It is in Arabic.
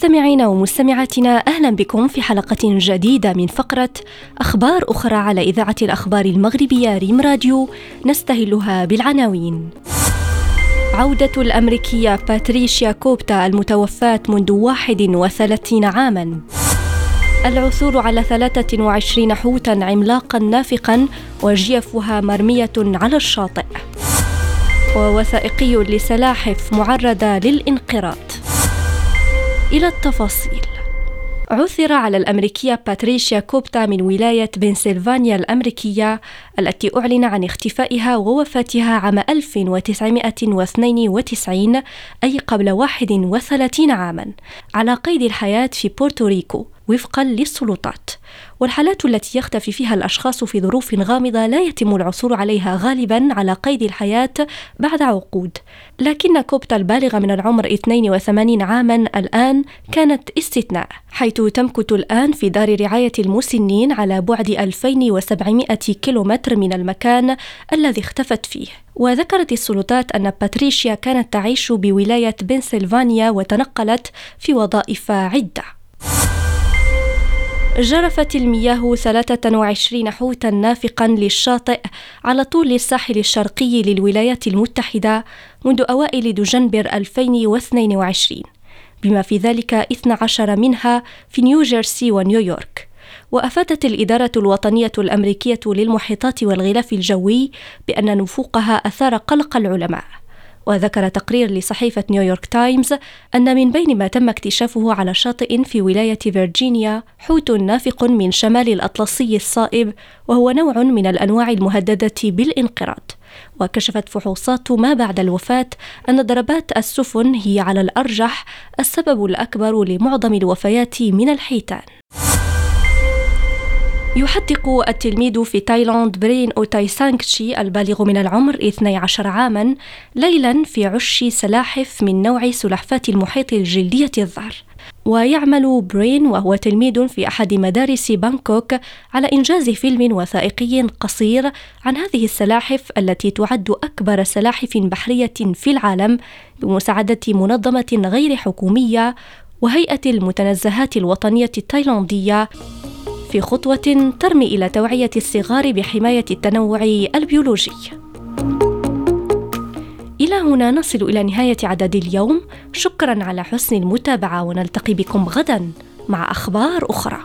مستمعينا ومستمعاتنا أهلا بكم في حلقة جديدة من فقرة أخبار أخرى على إذاعة الأخبار المغربية ريم راديو نستهلها بالعناوين. عودة الأمريكية باتريشيا كوبتا المتوفاة منذ 31 عاماً. العثور على 23 حوتا عملاقا نافقا وجيفها مرمية على الشاطئ. ووثائقي لسلاحف معرضة للانقراض. إلى التفاصيل. عثر على الأمريكية باتريشيا كوبتا من ولاية بنسلفانيا الأمريكية التي أعلن عن اختفائها ووفاتها عام 1992 أي قبل 31 عاما على قيد الحياة في بورتوريكو. وفقا للسلطات. والحالات التي يختفي فيها الأشخاص في ظروف غامضة لا يتم العثور عليها غالبا على قيد الحياة بعد عقود. لكن كوبتا البالغة من العمر 82 عاما الآن كانت استثناء حيث تمكث الآن في دار رعاية المسنين على بعد 2700 كيلومتر من المكان الذي اختفت فيه. وذكرت السلطات أن باتريشيا كانت تعيش بولاية بنسلفانيا وتنقلت في وظائف عدة. جرفت المياه 23 حوتا نافقا للشاطئ على طول الساحل الشرقي للولايات المتحدة منذ أوائل دجنبر 2022 بما في ذلك 12 منها في نيوجيرسي ونيويورك. وأفادت الإدارة الوطنية الأمريكية للمحيطات والغلاف الجوي بأن نفوقها أثار قلق العلماء. وذكر تقرير لصحيفة نيويورك تايمز أن من بين ما تم اكتشافه على شاطئ في ولاية فيرجينيا حوت نافق من شمال الأطلسي الصائب وهو نوع من الأنواع المهددة بالانقراض. وكشفت فحوصات ما بعد الوفاة أن ضربات السفن هي على الأرجح السبب الأكبر لمعظم الوفيات من الحيتان. يحدق التلميذ في تايلاند برين أوتاي سانكشي البالغ من العمر 12 عاما ليلا في عش سلاحف من نوع سلحفاة المحيط الجلدية الظهر. ويعمل برين وهو تلميذ في أحد مدارس بانكوك على إنجاز فيلم وثائقي قصير عن هذه السلاحف التي تعد أكبر سلاحف بحرية في العالم بمساعدة منظمة غير حكومية وهيئة المتنزهات الوطنية التايلاندية في خطوة ترمي إلى توعية الصغار بحماية التنوع البيولوجي. إلى هنا نصل إلى نهاية عدد اليوم، شكرا على حسن المتابعة ونلتقي بكم غدا مع أخبار أخرى.